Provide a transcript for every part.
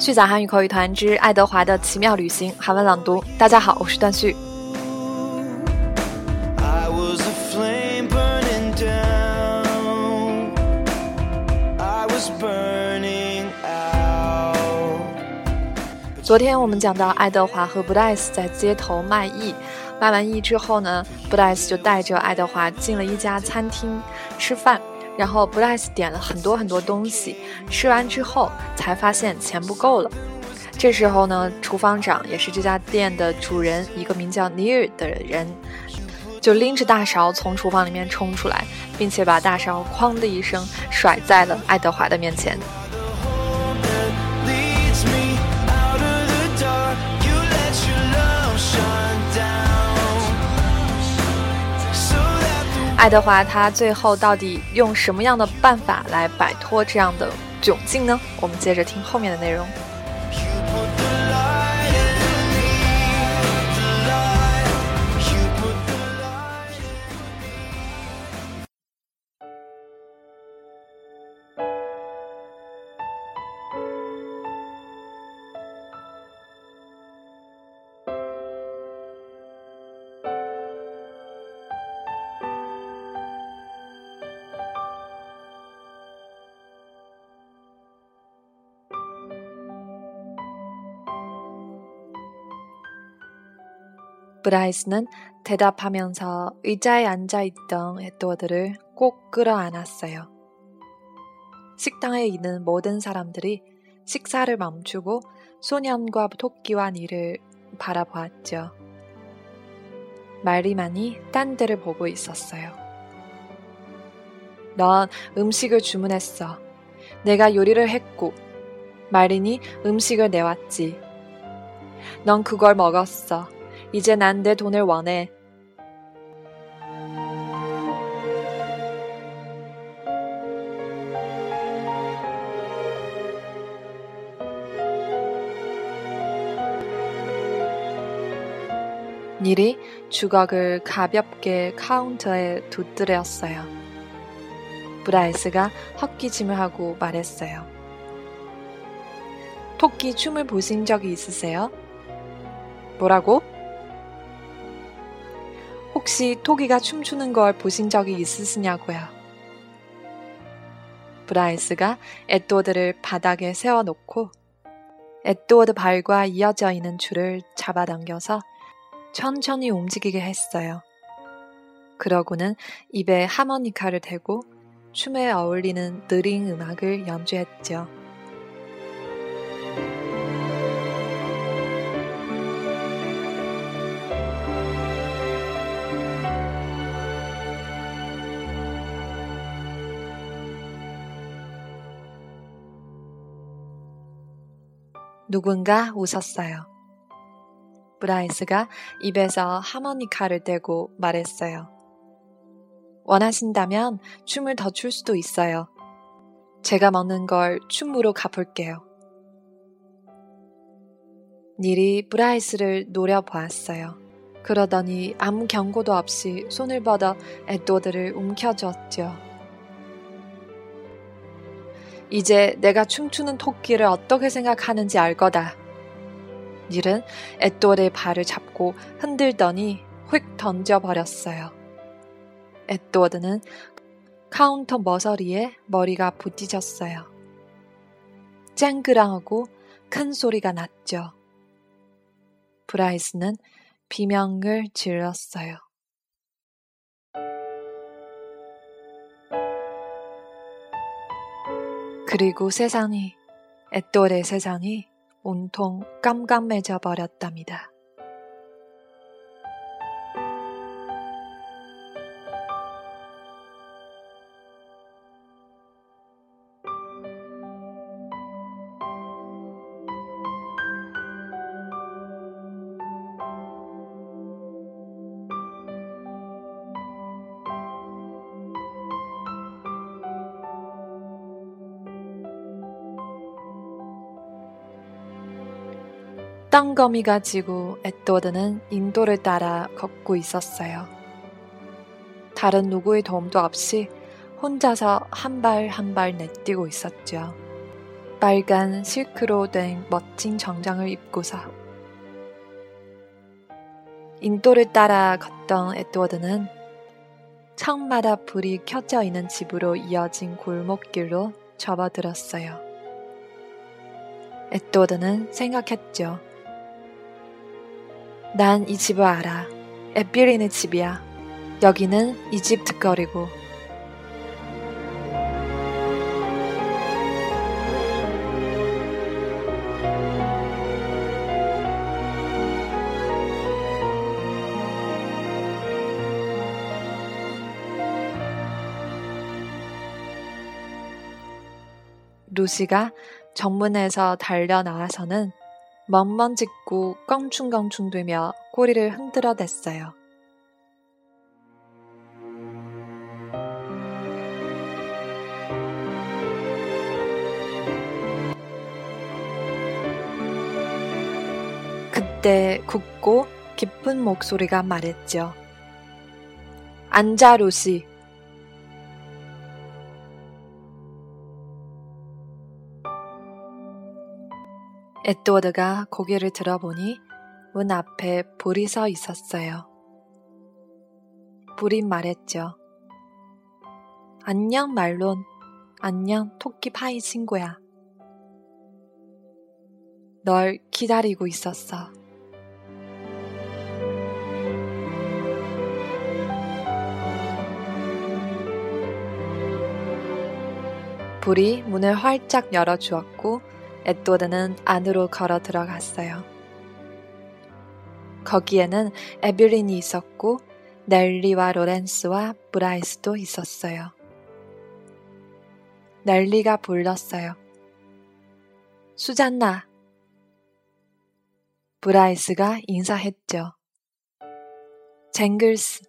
续讲韩语口语团之爱德华的奇妙旅行韩文朗读。大家好，我是段旭。昨天我们讲到爱德华和布莱斯在街头卖艺，卖完艺之后呢，布莱斯就带着爱德华进了一家餐厅吃饭。然后布莱斯点了很多很多东西，吃完之后才发现钱不够了。这时候呢，厨房长也是这家店的主人，一个名叫尼尔的人，就拎着大勺从厨房里面冲出来，并且把大勺“哐”的一声甩在了爱德华的面前。爱德华他最后到底用什么样的办法来摆脱这样的窘境呢？我们接着听后面的内容。 브라이스는 대답하면서 의자에 앉아 있던 에드워드를 꼭 끌어안았어요. 식당에 있는 모든 사람들이 식사를 멈추고 소년과 토끼와 니를 바라보았죠. 말리만이 딴 데를 보고 있었어요. 넌 음식을 주문했어. 내가 요리를 했고, 마린이 음식을 내왔지. 넌 그걸 먹었어. 이제 난 내 돈을 원해. 닐이 주걱을 가볍게 카운터에 두드렸어요. 브라이스가 헛기침을 하고 말했어요. 토끼 춤을 보신 적이 있으세요? 뭐라고? 혹시 토끼가 춤추는 걸 보신 적이 있으시냐고요? 브라이스가 에드워드를 바닥에 세워놓고 에드워드 발과 이어져 있는 줄을 잡아당겨서 천천히 움직이게 했어요. 그러고는 입에 하모니카를 대고 춤에 어울리는 느린 음악을 연주했죠. 누군가 웃었어요. 브라이스가 입에서 하모니카를 떼고 말했어요. 원하신다면 춤을 더 출 수도 있어요. 제가 먹는 걸 춤으로 갚을게요. 닐이 브라이스를 노려보았어요. 그러더니 아무 경고도 없이 손을 뻗어 에드워드를 움켜쥐었죠. 이제 내가 춤추는 토끼를 어떻게 생각하는지 알 거다. 닐은 에또의 발을 잡고 흔들더니 휙 던져버렸어요. 에드워드는 카운터 모서리에 머리가 부딪혔어요. 쨍그랑하고 큰 소리가 났죠. 브라이스는 비명을 질렀어요. 그리고 세상이, 앳돌의 세상이 온통 깜깜해져 버렸답니다. 땅거미가 지고 에드워드는 인도를 따라 걷고 있었어요. 다른 누구의 도움도 없이 혼자서 한 발 한 발 내뛰고 있었죠. 빨간 실크로 된 멋진 정장을 입고서 인도를 따라 걷던 에드워드는 창마다 불이 켜져 있는 집으로 이어진 골목길로 접어들었어요. 에드워드는 생각했죠. 난 이 집을 알아. 에필린의 집이야. 여기는 이집 득거리고 루시가 정문에서 달려 나와서는 멍멍 짖고 껑충껑충대며 꼬리를 흔들어 댔어요. 그때 굵고 깊은 목소리가 말했죠. 앉아, 루시. 에드워드가 고개를 들어보니 문 앞에 불이 서 있었어요. 불이 말했죠. 안녕 말론. 안녕 토끼 파이 친구야. 널 기다리고 있었어. 불이 문을 활짝 열어주었고 에드워드는 안으로 걸어 들어갔어요. 거기에는 애빌린이 있었고 넬리와 로렌스와 브라이스도 있었어요. 넬리가 불렀어요. 수잔나. 브라이스가 인사했죠. 쟁글스.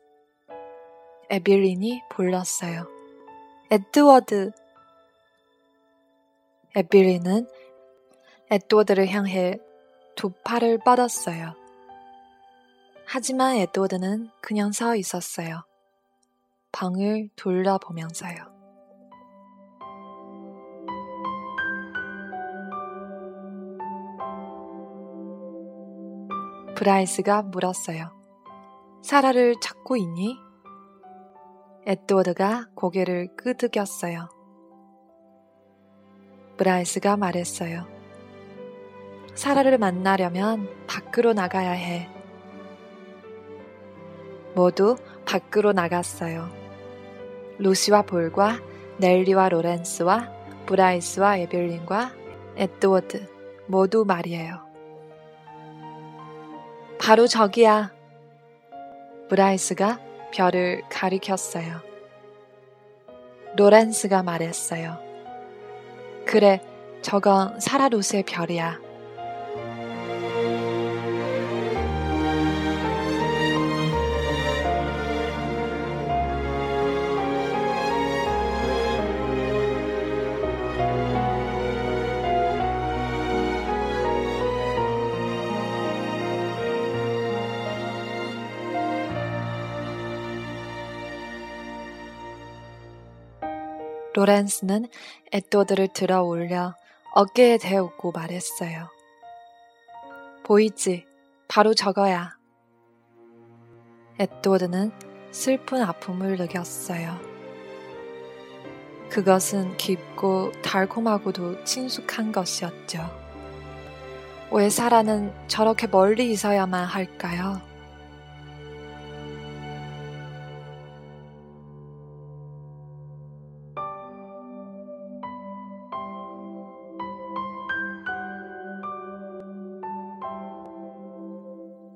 에빌린이 불렀어요. 에드워드. 에빌린은 에드워드를 향해 두 팔을 뻗었어요. 하지만 에드워드는 그냥 서 있었어요. 방을 둘러보면서요. 브라이스가 물었어요. 사라를 찾고 있니? 에드워드가 고개를 끄덕였어요. 브라이스가 말했어요. 사라를 만나려면 밖으로 나가야 해. 모두 밖으로 나갔어요. 루시와 불과 넬리와 로렌스와 브라이스와 애빌린과 에드워드 모두 말이에요. 바로 저기야. 브라이스가 별을 가리켰어요. 로렌스가 말했어요. 그래, 저건 사라 루스의 별이야. 로렌스는 에드워드를 들어 올려 어깨에 대었고 말했어요. 보이지? 바로 저거야. 에드워드는 슬픈 아픔을 느꼈어요. 그것은 깊고 달콤하고도 친숙한 것이었죠. 왜 사라는 저렇게 멀리 있어야만 할까요?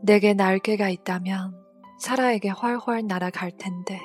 내게 날개가 있다면 사라에게 훨훨 날아갈 텐데.